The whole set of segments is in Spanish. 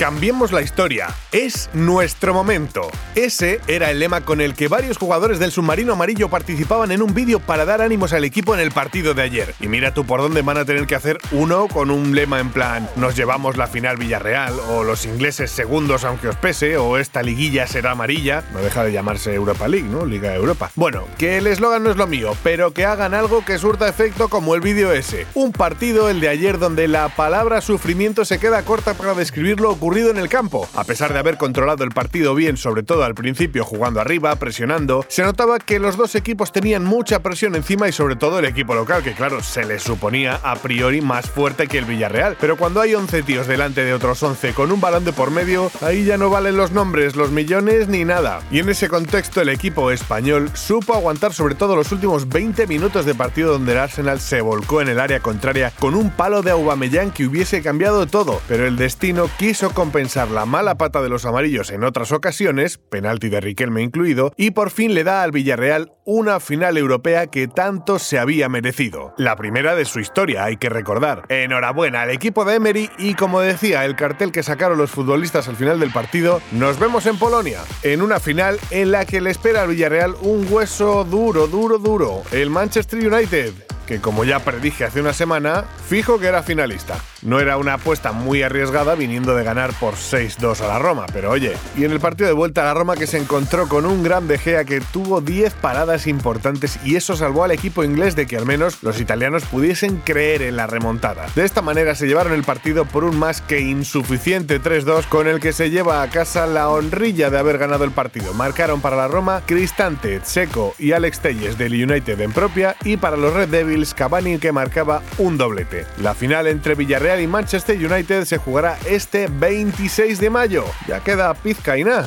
Cambiemos la historia. Es nuestro momento. Ese era el lema con el que varios jugadores del submarino amarillo participaban en un vídeo para dar ánimos al equipo en el partido de ayer. Y mira tú por dónde van a tener que hacer uno con un lema en plan nos llevamos la final Villarreal o los ingleses segundos aunque os pese o esta liguilla será amarilla. No deja de llamarse Europa League, ¿no? Liga de Europa. Bueno, que el eslogan no es lo mío, pero que hagan algo que surta efecto como el vídeo ese. Un partido, el de ayer, donde la palabra sufrimiento se queda corta para describir lo ocurrido en el campo. A pesar de haber controlado el partido bien, sobre todo al principio jugando arriba, presionando, se notaba que los dos equipos tenían mucha presión encima y sobre todo el equipo local, que claro, se les suponía a priori más fuerte que el Villarreal. Pero cuando hay 11 tíos delante de otros 11 con un balón de por medio, ahí ya no valen los nombres, los millones ni nada. Y en ese contexto el equipo español supo aguantar sobre todo los últimos 20 minutos de partido donde el Arsenal se volcó en el área contraria con un palo de Aubameyang que hubiese cambiado todo, pero el destino quiso compensar la mala pata de los amarillos en otras ocasiones, penalti de Riquelme incluido, y por fin le da al Villarreal una final europea que tanto se había merecido. La primera de su historia, hay que recordar. Enhorabuena al equipo de Emery y como decía el cartel que sacaron los futbolistas al final del partido, nos vemos en Polonia, en una final en la que le espera al Villarreal un hueso duro, duro, duro, el Manchester United que como ya predije hace una semana, fijo que era finalista. No era una apuesta muy arriesgada viniendo de ganar por 6-2 a la Roma, pero oye, y en el partido de vuelta a la Roma que se encontró con un gran De Gea que tuvo 10 paradas importantes y eso salvó al equipo inglés de que al menos los italianos pudiesen creer en la remontada. De esta manera se llevaron el partido por un más que insuficiente 3-2 con el que se lleva a casa la honrilla de haber ganado el partido. Marcaron para la Roma Cristante, Seco y Alex Telles del United en propia y para los Red Devils Cavani que marcaba un doblete. La final entre Villarreal y Manchester United se jugará este 26 de mayo. Ya queda pizca y nada.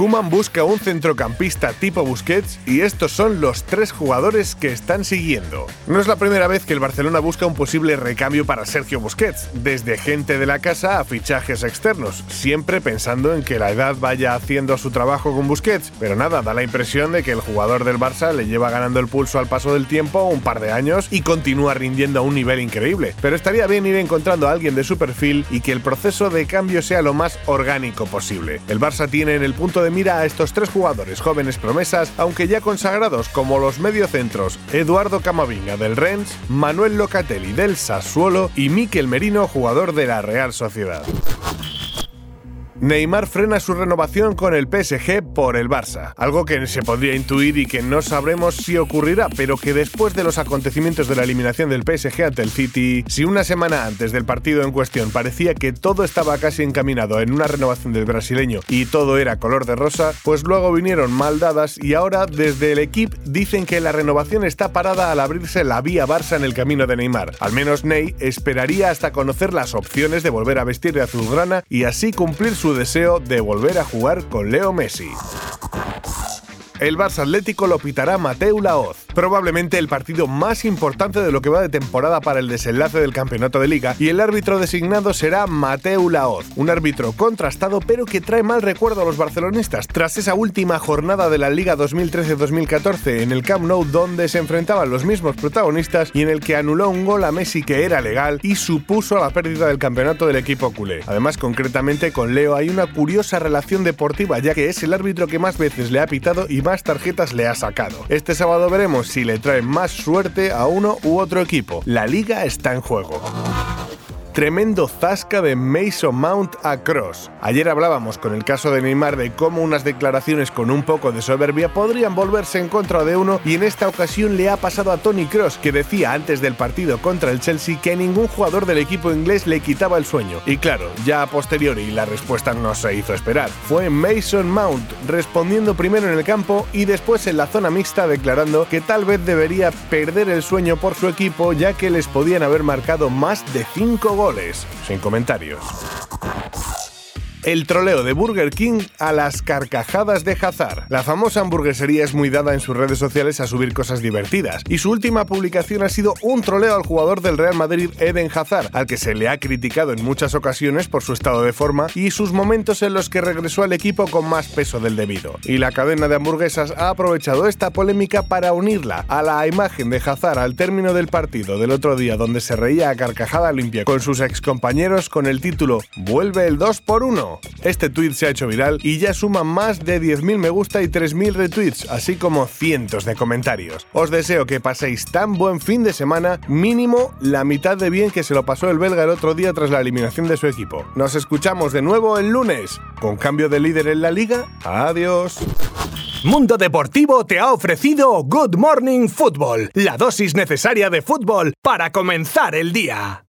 Kuman busca un centrocampista tipo Busquets y estos son los tres jugadores que están siguiendo. No es la primera vez que el Barcelona busca un posible recambio para Sergio Busquets, desde gente de la casa a fichajes externos, siempre pensando en que la edad vaya haciendo su trabajo con Busquets, pero nada, da la impresión de que el jugador del Barça le lleva ganando el pulso al paso del tiempo un par de años y continúa rindiendo a un nivel increíble. Pero estaría bien ir encontrando a alguien de su perfil y que el proceso de cambio sea lo más orgánico posible. El Barça tiene en el punto de mira a estos tres jugadores jóvenes promesas, aunque ya consagrados como los mediocentros Eduardo Camavinga del Rennes, Manuel Locatelli del Sassuolo y Miquel Merino, jugador de la Real Sociedad. Neymar frena su renovación con el PSG por el Barça, algo que se podría intuir y que no sabremos si ocurrirá, pero que después de los acontecimientos de la eliminación del PSG ante el City, si una semana antes del partido en cuestión parecía que todo estaba casi encaminado en una renovación del brasileño y todo era color de rosa, pues luego vinieron mal dadas y ahora desde el equipo dicen que la renovación está parada al abrirse la vía Barça en el camino de Neymar. Al menos Ney esperaría hasta conocer las opciones de volver a vestir de azulgrana y así cumplir su deseo de volver a jugar con Leo Messi. El Barça Atlético lo pitará Mateu Laoz, probablemente el partido más importante de lo que va de temporada para el desenlace del campeonato de liga, y el árbitro designado será Mateu Laoz, un árbitro contrastado pero que trae mal recuerdo a los barcelonistas tras esa última jornada de la Liga 2013-2014 en el Camp Nou donde se enfrentaban los mismos protagonistas y en el que anuló un gol a Messi que era legal y supuso la pérdida del campeonato del equipo culé. Además, concretamente con Leo hay una curiosa relación deportiva ya que es el árbitro que más veces le ha pitado y más tarjetas le ha sacado. Este sábado veremos si le trae más suerte a uno u otro equipo. La liga está en juego. Tremendo zasca de Mason Mount a Cross. Ayer hablábamos con el caso de Neymar de cómo unas declaraciones con un poco de soberbia podrían volverse en contra de uno y en esta ocasión le ha pasado a Tony Cross que decía antes del partido contra el Chelsea que ningún jugador del equipo inglés le quitaba el sueño. Y claro, ya a posteriori la respuesta no se hizo esperar. Fue Mason Mount respondiendo primero en el campo y después en la zona mixta declarando que tal vez debería perder el sueño por su equipo ya que les podían haber marcado más de 5 goles. Sin comentarios. El troleo de Burger King a las carcajadas de Hazard. La famosa hamburguesería es muy dada en sus redes sociales a subir cosas divertidas, y su última publicación ha sido un troleo al jugador del Real Madrid Eden Hazard, al que se le ha criticado en muchas ocasiones por su estado de forma y sus momentos en los que regresó al equipo con más peso del debido. Y la cadena de hamburguesas ha aprovechado esta polémica para unirla a la imagen de Hazard al término del partido del otro día donde se reía a carcajada limpia con sus excompañeros con el título Vuelve el 2 por 1. Este tweet se ha hecho viral y ya suma más de 10.000 me gusta y 3.000 retweets, así como cientos de comentarios. Os deseo que paséis tan buen fin de semana, mínimo la mitad de bien que se lo pasó el belga el otro día tras la eliminación de su equipo. Nos escuchamos de nuevo el lunes, con cambio de líder en la liga. Adiós. Mundo Deportivo te ha ofrecido Good Morning Football, la dosis necesaria de fútbol para comenzar el día.